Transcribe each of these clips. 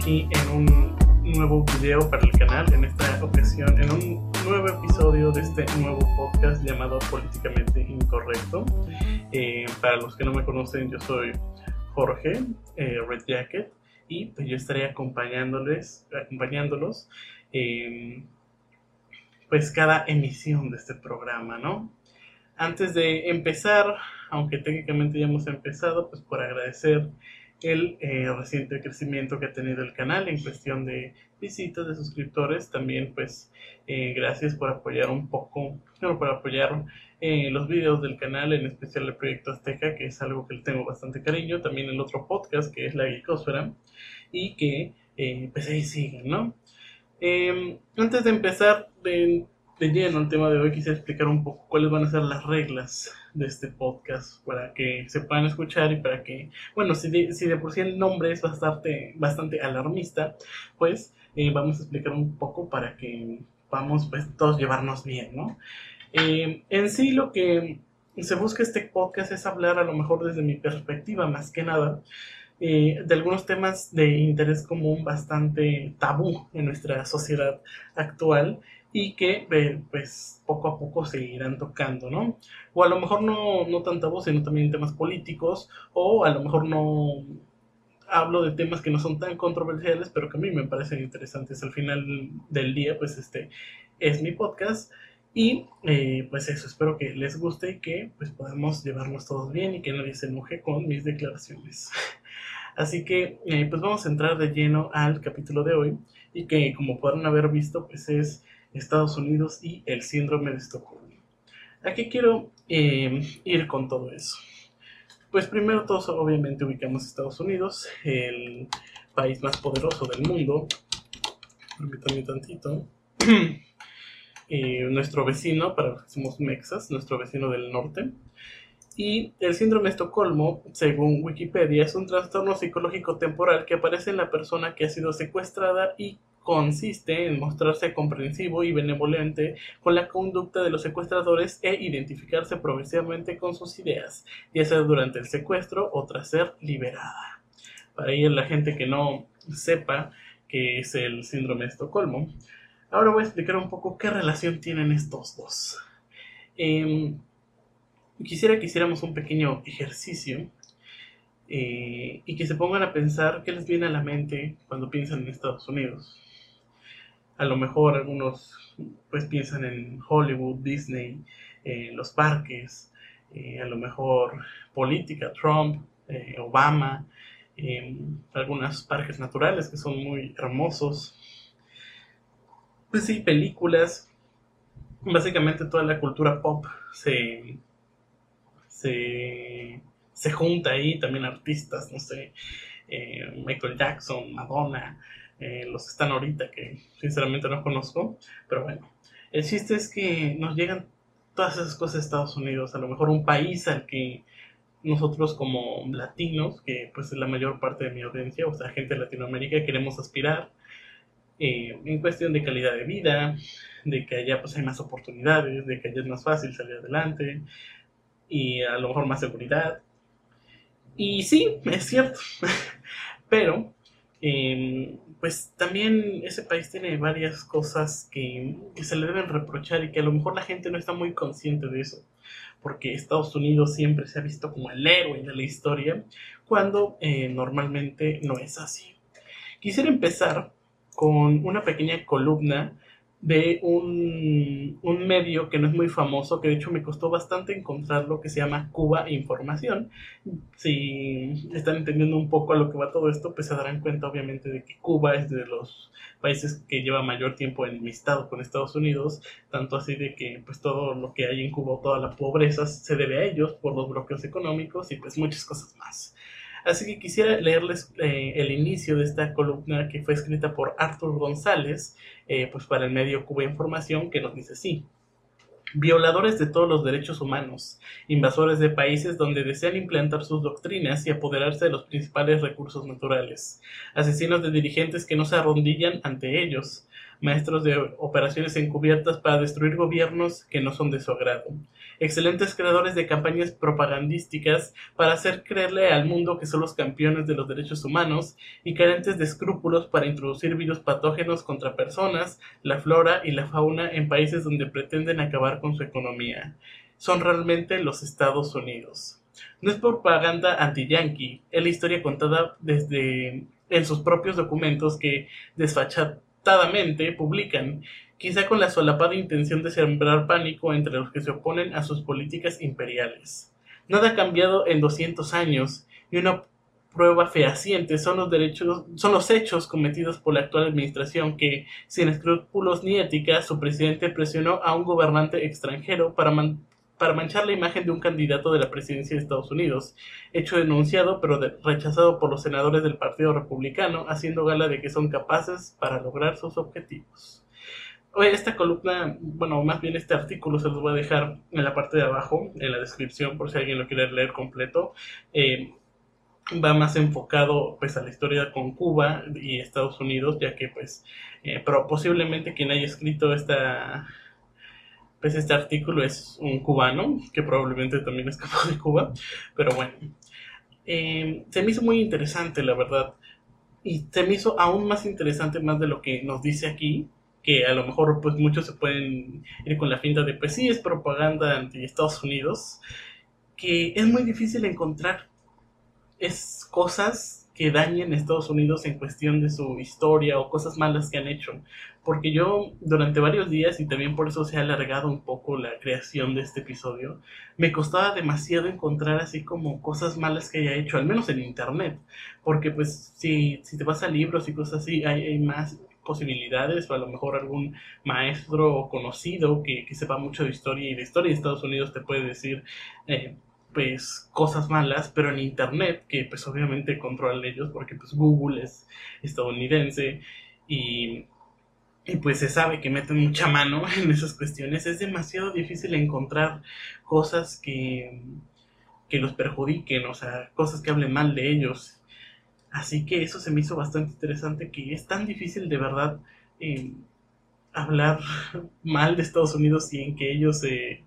aquí en un nuevo video para el canal, en esta ocasión, en un nuevo episodio de este nuevo podcast llamado Políticamente Incorrecto. Eh, para los que no me conocen, yo soy Jorge, eh, Red Jacket, y pues yo estaré acompañándoles, acompañándolos, eh, pues cada emisión de este programa, ¿no? Antes de empezar, aunque técnicamente ya hemos empezado, pues por agradecer el eh, reciente crecimiento que ha tenido el canal en cuestión de visitas, de suscriptores. También, pues, eh, gracias por apoyar un poco, bueno, por apoyar eh, los videos del canal, en especial el proyecto Azteca, que es algo que le tengo bastante cariño. También el otro podcast, que es La Geekosfera, y que, pues, ahí siguen, ¿no? Em, antes de empezar de, de lleno el tema de hoy, quisiera explicar un poco cuáles van a ser las reglas de este podcast para que se puedan escuchar y para que, bueno, si de, si de por sí el nombre es bastante, bastante alarmista, pues eh, vamos a explicar un poco para que vamos pues todos llevarnos bien, ¿no? Eh, en sí lo que se busca este podcast es hablar a lo mejor desde mi perspectiva más que nada eh, de algunos temas de interés común bastante tabú en nuestra sociedad actual y que pues poco a poco se irán tocando, ¿no? O a lo mejor no, no tanta voz, sino también temas políticos, o a lo mejor no hablo de temas que no son tan controversiales, pero que a mí me parecen interesantes. Al final del día, pues este es mi podcast. Y eh, pues eso, espero que les guste y que pues podamos llevarnos todos bien y que nadie se enoje con mis declaraciones. Así que eh, pues vamos a entrar de lleno al capítulo de hoy y que como podrán haber visto pues es Estados Unidos y el síndrome de Estocolmo. ¿A qué quiero eh, ir con todo eso? Pues primero todos obviamente ubicamos Estados Unidos, el país más poderoso del mundo. Permítanme tantito. Eh, nuestro vecino, para los que somos mexas, nuestro vecino del norte. Y el síndrome de Estocolmo, según Wikipedia, es un trastorno psicológico temporal que aparece en la persona que ha sido secuestrada y consiste en mostrarse comprensivo y benevolente con la conducta de los secuestradores e identificarse progresivamente con sus ideas, ya sea durante el secuestro o tras ser liberada. Para ir la gente que no sepa qué es el síndrome de Estocolmo, ahora voy a explicar un poco qué relación tienen estos dos. Em, quisiera que hiciéramos un pequeño ejercicio eh, y que se pongan a pensar qué les viene a la mente cuando piensan en Estados Unidos a lo mejor algunos pues piensan en Hollywood, Disney, en los parques, eh, a lo mejor política, Trump, eh, Obama, algunos parques naturales que son muy hermosos. Pues sí, películas. Básicamente toda la cultura pop se, se, se junta ahí, también artistas, no sé, eh, Michael Jackson, Madonna, eh, los que están ahorita, que sinceramente no conozco, pero bueno, el chiste es que nos llegan todas esas cosas de Estados Unidos, a lo mejor un país al que nosotros como latinos, que pues es la mayor parte de mi audiencia, o sea, gente de Latinoamérica, queremos aspirar eh, en cuestión de calidad de vida, de que allá pues hay más oportunidades, de que allá es más fácil salir adelante y a lo mejor más seguridad. Y sí, es cierto, pero Em, pues también ese país tiene varias cosas que, se le deben reprochar y que a lo mejor la gente no está muy consciente de eso, porque Estados Unidos siempre se ha visto como el héroe de la historia, cuando eh, normalmente no es así. Quisiera empezar con una pequeña columna de un, un, medio que no es muy famoso, que de hecho me costó bastante encontrarlo, que se llama Cuba Información. Si están entendiendo un poco a lo que va todo esto, pues se darán cuenta obviamente de que Cuba es de los países que lleva mayor tiempo enemistado con Estados Unidos, tanto así de que pues todo lo que hay en Cuba, toda la pobreza se debe a ellos por los bloqueos económicos y pues muchas cosas más. Así que quisiera leerles eh, el inicio de esta columna que fue escrita por Arthur González, eh, pues para el medio Cuba Información, que nos dice así. Violadores de todos los derechos humanos, invasores de países donde desean implantar sus doctrinas y apoderarse de los principales recursos naturales, asesinos de dirigentes que no se arrodillan ante ellos, maestros de operaciones encubiertas para destruir gobiernos que no son de su agrado, excelentes creadores de campañas propagandísticas para hacer creerle al mundo que son los campeones de los derechos humanos y carentes de escrúpulos para introducir virus patógenos contra personas, la flora y la fauna en países donde pretenden acabar con su economía. Son realmente los Estados Unidos. No es propaganda anti-yankee, es la historia contada desde en sus propios documentos que desfachatadamente publican, quizá con la solapada intención de sembrar pánico entre los que se oponen a sus políticas imperiales. Nada ha cambiado en 200 años, y una prueba fehaciente son los derechos, son los hechos cometidos por la actual administración que, sin escrúpulos ni ética, su presidente presionó a un gobernante extranjero para, para manchar la imagen de un candidato de la presidencia de Estados Unidos, hecho denunciado pero rechazado por los senadores del Partido Republicano, haciendo gala de que son capaces para lograr sus objetivos. Esta columna, bueno, más bien este artículo se los voy a dejar en la parte de abajo, en la descripción, por si alguien lo quiere leer completo. Eh, va más enfocado pues a la historia con Cuba y Estados Unidos, ya que pues eh, pero posiblemente quien haya escrito esta pues este artículo es un cubano, que probablemente también escapó de Cuba, pero bueno, eh, se me hizo muy interesante, la verdad, y se me hizo aún más interesante más de lo que nos dice aquí, que a lo mejor pues muchos se pueden ir con la finta de pues sí es propaganda anti Estados Unidos, que es muy difícil encontrar es cosas que dañen a Estados Unidos en cuestión de su historia o cosas malas que han hecho. Porque yo durante varios días, y también por eso se ha alargado un poco la creación de este episodio, me costaba demasiado encontrar así como cosas malas que haya hecho, al menos en Internet. Porque pues si, si te vas a libros y cosas así, hay, más posibilidades o a lo mejor algún maestro conocido que, que, sepa mucho de historia y de historia de Estados Unidos te puede decir eh, pues cosas malas, pero en internet, que pues obviamente controlan ellos porque pues Google es estadounidense y, y pues se sabe que meten mucha mano en esas cuestiones, es demasiado difícil encontrar cosas que, que los perjudiquen, o sea, cosas que hablen mal de ellos. Así que eso se me hizo bastante interesante, que es tan difícil de verdad eh, hablar mal de Estados Unidos en que ellos se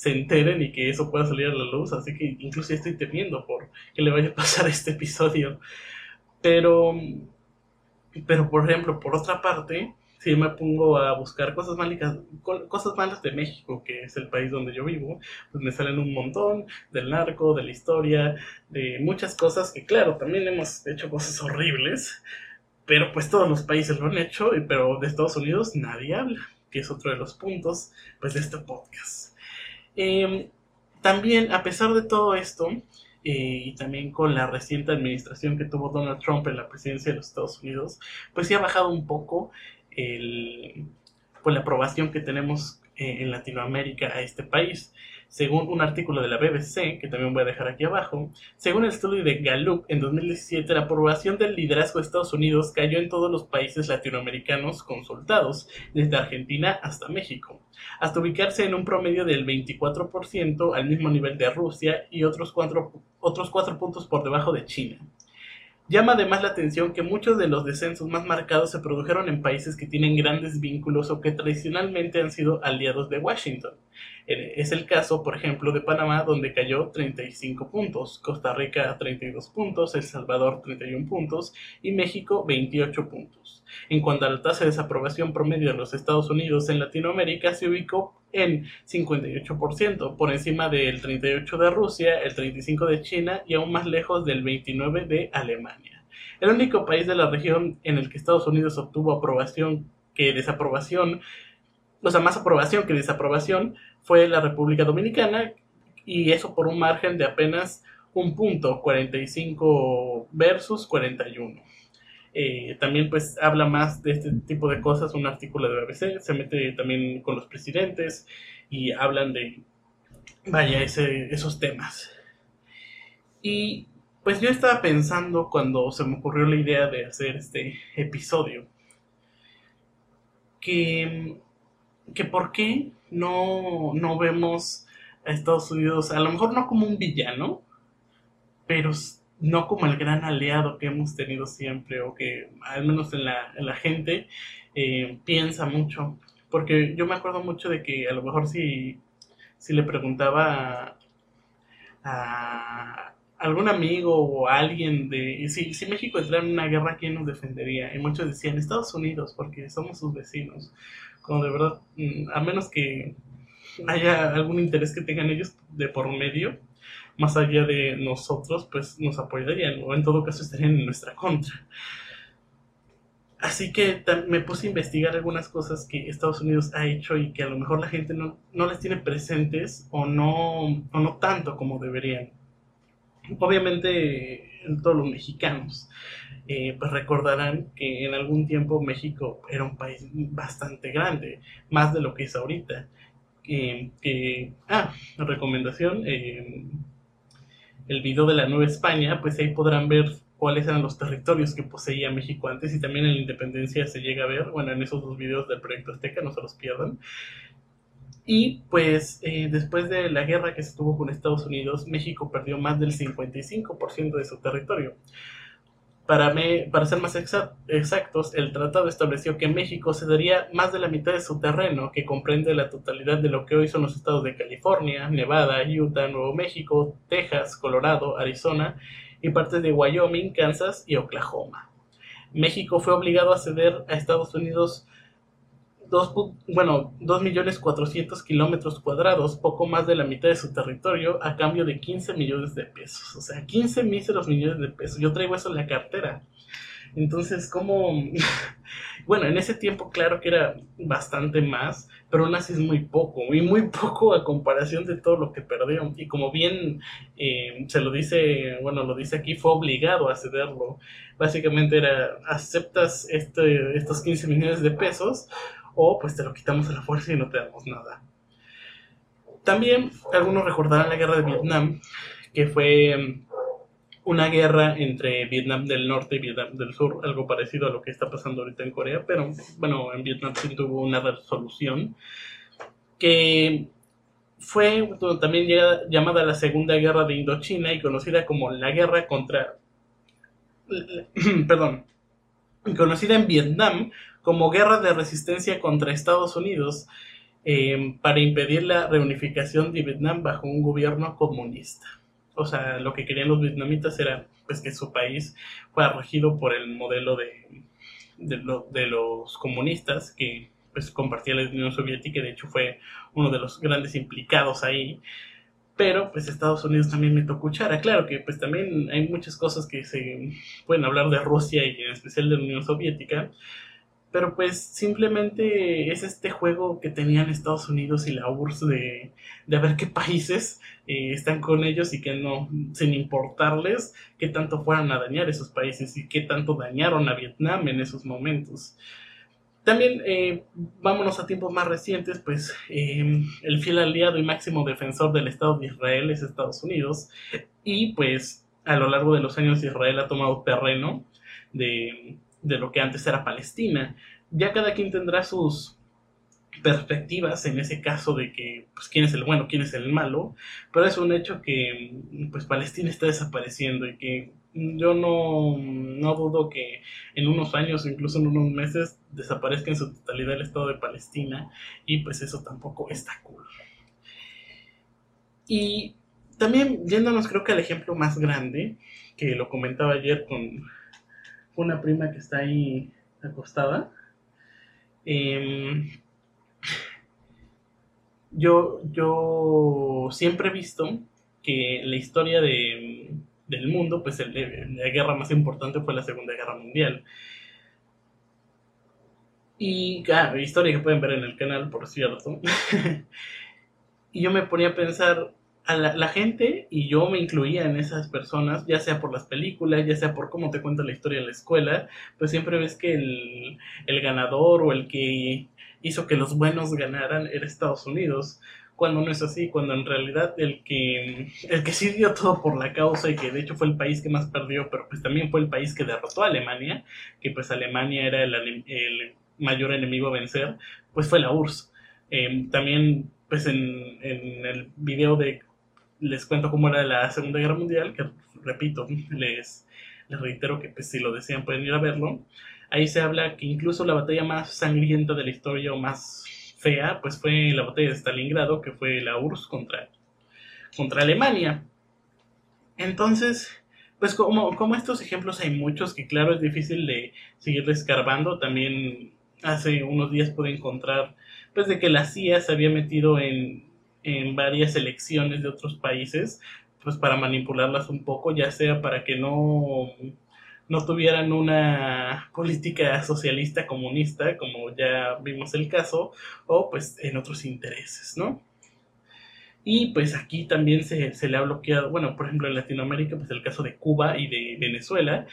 se enteren y que eso pueda salir a la luz. Así que incluso estoy temiendo por que le vaya a pasar este episodio. Pero, pero por ejemplo, por otra parte, si me pongo a buscar cosas malas, cosas malas de México, que es el país donde yo vivo, pues me salen un montón del narco, de la historia, de muchas cosas que claro, también hemos hecho cosas horribles, pero pues todos los países lo han hecho, pero de Estados Unidos nadie habla, que es otro de los puntos pues de este podcast. Em, también, a pesar de todo esto, eh, y también con la reciente administración que tuvo Donald Trump en la presidencia de los Estados Unidos, pues sí ha bajado un poco el, pues la aprobación que tenemos eh, en Latinoamérica a este país. Según un artículo de la BBC, que también voy a dejar aquí abajo, según el estudio de Gallup en 2017, la aprobación del liderazgo de Estados Unidos cayó en todos los países latinoamericanos consultados, desde Argentina hasta México, hasta ubicarse en un promedio del 24% al mismo nivel de Rusia y otros cuatro, otros cuatro puntos por debajo de China. Llama además la atención que muchos de los descensos más marcados se produjeron en países que tienen grandes vínculos o que tradicionalmente han sido aliados de Washington. Eh, es el caso, por ejemplo, de Panamá, donde cayó 35 puntos, Costa Rica 32 puntos, El Salvador 31 puntos y México 28 puntos. En cuanto a la tasa de desaprobación promedio de los Estados Unidos en Latinoamérica, se ubicó en 58%, por encima del 38% de Rusia, el 35% de China y aún más lejos del 29% de Alemania. El único país de la región en el que Estados Unidos obtuvo aprobación que desaprobación, o sea, más aprobación que desaprobación, fue la República Dominicana, y eso por un margen de apenas un punto, 45 versus 41. Eh, también pues habla más de este tipo de cosas, un artículo de BBC, se mete también con los presidentes y hablan de, vaya, ese, esos temas. Y pues yo estaba pensando cuando se me ocurrió la idea de hacer este episodio, que, que por qué no, no vemos a Estados Unidos, a lo mejor no como un villano, pero no como el gran aliado que hemos tenido siempre o que al menos en la, en la gente eh, piensa mucho. Porque yo me acuerdo mucho de que a lo mejor si, si le preguntaba a, algún amigo o alguien de si, si México entrara en una guerra, ¿quién nos defendería? Y muchos decían Estados Unidos, porque somos sus vecinos. Como de verdad, mm, a menos que haya algún interés que tengan ellos de por medio, más allá de nosotros, pues nos apoyarían o en todo caso estarían en nuestra contra. Así que me puse a investigar algunas cosas que Estados Unidos ha hecho y que a lo mejor la gente no, no las tiene presentes o no, o no tanto como deberían. Obviamente todos los mexicanos eh, pues recordarán que en algún tiempo México era un país bastante grande, más de lo que es ahorita. Eh, ah, recomendación, el video de la Nueva España, pues ahí podrán ver cuáles eran los territorios que poseía México antes y también en la independencia se llega a ver, bueno, en esos dos videos del proyecto Azteca, no se los pierdan. Y pues eh, después de la guerra que se tuvo con Estados Unidos, México perdió más del 55% de su territorio. Para, para ser más exactos, el tratado estableció que México cedería más de la mitad de su terreno, que comprende la totalidad de lo que hoy son los estados de California, Nevada, Utah, Nuevo México, Texas, Colorado, Arizona y partes de Wyoming, Kansas y Oklahoma. México fue obligado a ceder a Estados Unidos dos, bueno, 2.400.000 kilómetros cuadrados, poco más de la mitad de su territorio, a cambio de 15 millones de pesos. O sea, 15 míseros millones de pesos. Yo traigo eso en la cartera. Entonces, ¿cómo...? bueno, en ese tiempo claro que era bastante más, pero aún así es muy poco, y muy poco a comparación de todo lo que perdió. Y como bien eh, se lo dice, bueno, lo dice aquí, fue obligado a cederlo. Básicamente era, aceptas este, estos 15 millones de pesos o pues te lo quitamos a la fuerza y no te damos nada. También algunos recordarán la guerra de Vietnam, que fue mm, una guerra entre Vietnam del Norte y Vietnam del Sur, algo parecido a lo que está pasando ahorita en Corea, pero bueno, en Vietnam sí tuvo una resolución que fue también llamada la Segunda Guerra de Indochina y conocida como la guerra contra, perdón, conocida en Vietnam como guerra de resistencia contra Estados Unidos eh, para impedir la reunificación de Vietnam bajo un gobierno comunista. O sea, lo que querían los vietnamitas era pues que su país fuera regido por el modelo de, de, los comunistas que pues compartía la Unión Soviética y de hecho fue uno de los grandes implicados ahí pero pues Estados Unidos también me tocó cuchara. Claro que pues también hay muchas cosas que se pueden hablar de Rusia y en especial de la Unión Soviética, pero pues simplemente es este juego que tenían Estados Unidos y la URSS de, de ver qué países eh, están con ellos y que no, sin importarles qué tanto fueran a dañar esos países y qué tanto dañaron a Vietnam en esos momentos. También, eh, vámonos a tiempos más recientes, pues eh, el fiel aliado y máximo defensor del Estado de Israel es Estados Unidos y pues a lo largo de los años Israel ha tomado terreno de de lo que antes era Palestina. Ya cada quien tendrá sus perspectivas en ese caso de que pues quién es el bueno, quién es el malo, pero es un hecho que pues Palestina está desapareciendo y que yo no, no dudo que en unos años incluso en unos meses desaparezca en su totalidad el Estado de Palestina y pues eso tampoco está cool. Y también yéndonos creo que al ejemplo más grande, que lo comentaba ayer con una prima que está ahí acostada. Em, yo, yo siempre he visto que la historia de, del mundo, pues la guerra más importante fue la Segunda Guerra Mundial. Y, claro, historia que pueden ver en el canal, por cierto. y yo me ponía a pensar, la, gente, y yo me incluía en esas personas, ya sea por las películas, ya sea por cómo te cuenta la historia de la escuela, pues siempre ves que el, el ganador o el que hizo que los buenos ganaran era Estados Unidos cuando no es así, cuando en realidad el que, el que sí dio todo por la causa y que de hecho fue el país que más perdió, pero pues también fue el país que derrotó a Alemania, que pues Alemania era el, el mayor enemigo a vencer, pues fue la URSS. Em, también pues en, en el video de les cuento cómo era la Segunda Guerra Mundial, que repito, les, les reitero que pues, si lo desean pueden ir a verlo. Ahí se habla que incluso la batalla más sangrienta de la historia o más fea, pues fue la batalla de Stalingrado, que fue la URSS contra, contra Alemania. Entonces, pues como, como estos ejemplos hay muchos que claro es difícil de seguir escarbando. También hace unos días pude encontrar pues de que la CIA se había metido en, en varias elecciones de otros países pues para manipularlas un poco, ya sea para que no no tuvieran una política socialista comunista, como ya vimos el caso, o pues en otros intereses, ¿no? Y pues aquí también se, le ha bloqueado, bueno, por ejemplo en Latinoamérica, pues el caso de Cuba y de Venezuela,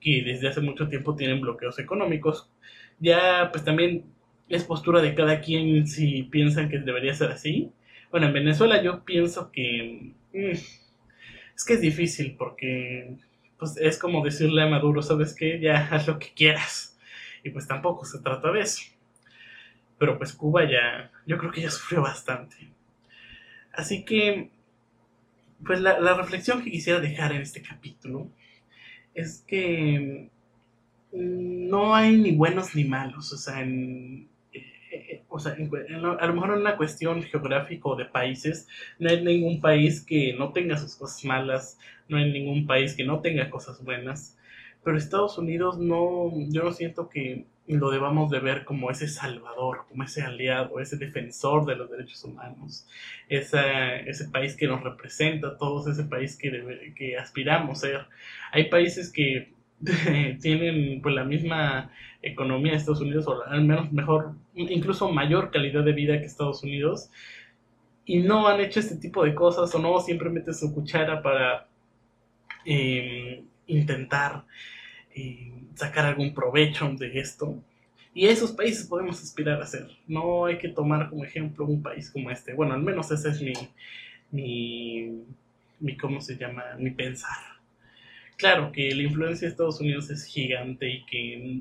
que desde hace mucho tiempo tienen bloqueos económicos. Ya pues también es postura de cada quien si piensan que debería ser así. Bueno, en Venezuela yo pienso que... Mm, es que es difícil porque pues es como decirle a Maduro, ¿sabes qué? Ya haz lo que quieras. Y pues tampoco se trata de eso. Pero pues Cuba ya, yo creo que ya sufrió bastante. Así que, pues la, reflexión que quisiera dejar en este capítulo es que no hay ni buenos ni malos. O sea, en, o sea, a lo mejor en una cuestión geográfica o de países, no hay ningún país que no tenga sus cosas malas, no hay ningún país que no tenga cosas buenas, pero Estados Unidos no, yo no siento que lo debamos de ver como ese salvador, como ese aliado, ese defensor de los derechos humanos, ese país que nos representa todos, ese país que, que aspiramos a ser. Hay países que tienen pues la misma economía de Estados Unidos o al menos mejor, incluso mayor calidad de vida que Estados Unidos y no han hecho este tipo de cosas o no siempre meten su cuchara para Em, intentar em, sacar algún provecho de esto. Y esos países podemos aspirar a ser. No hay que tomar como ejemplo un país como este. Bueno, al menos ese es mi, mi, mi ¿cómo se llama? Mi pensar. Claro que la influencia de Estados Unidos es gigante y que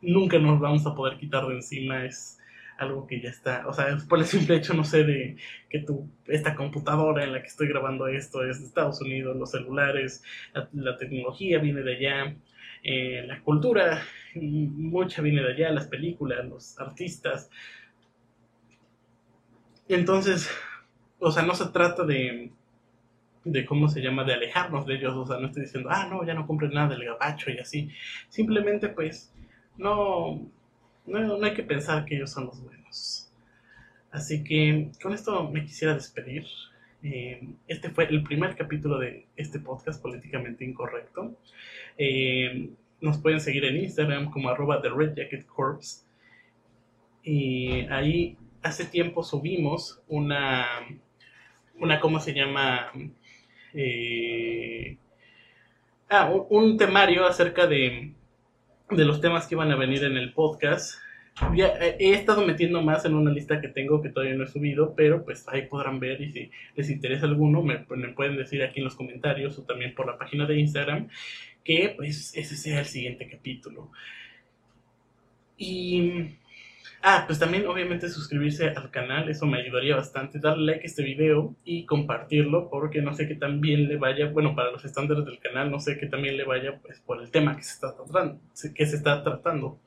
nunca nos vamos a poder quitar de encima. Es, algo que ya está, o sea, por el simple hecho, no sé, de que tu, esta computadora en la que estoy grabando esto es de Estados Unidos, los celulares, la, tecnología viene de allá, eh, la cultura, mucha viene de allá, las películas, los artistas. Entonces, o sea, no se trata de, de cómo se llama, de alejarnos de ellos, o sea, no estoy diciendo, ah, no, ya no compren nada del gabacho y así, simplemente pues, no, no, hay que pensar que ellos son los buenos. Así que con esto me quisiera despedir. Eh, este fue el primer capítulo de este podcast políticamente incorrecto. Eh, nos pueden seguir en Instagram como arroba The Red Jacket Corps. Y ahí hace tiempo subimos una, una ¿cómo se llama? Eh, ah, un temario acerca de de los temas que iban a venir en el podcast. Eh, he estado metiendo más en una lista que tengo que todavía no he subido, pero pues ahí podrán ver y si les interesa alguno me, me pueden decir aquí en los comentarios o también por la página de Instagram que pues ese sea el siguiente capítulo. Y Ah, pues también obviamente suscribirse al canal, eso me ayudaría bastante, darle like a este video y compartirlo porque no sé qué también le vaya, bueno, para los estándares del canal, no sé qué también le vaya pues por el tema que se está tratando. Que se está tratando.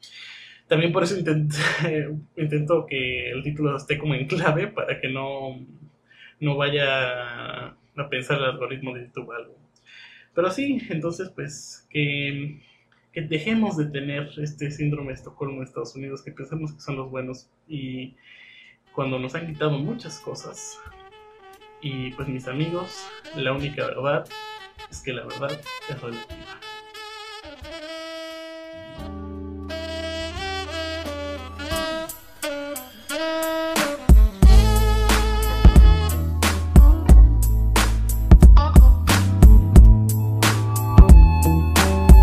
También por eso intento, que el título esté como en clave para que no, no vaya a pensar el algoritmo de YouTube algo. Pero sí, entonces pues que que dejemos de tener este síndrome de Estocolmo en Estados Unidos, que pensamos que son los buenos y cuando nos han quitado muchas cosas. Y pues mis amigos, la única verdad es que la verdad es relativa.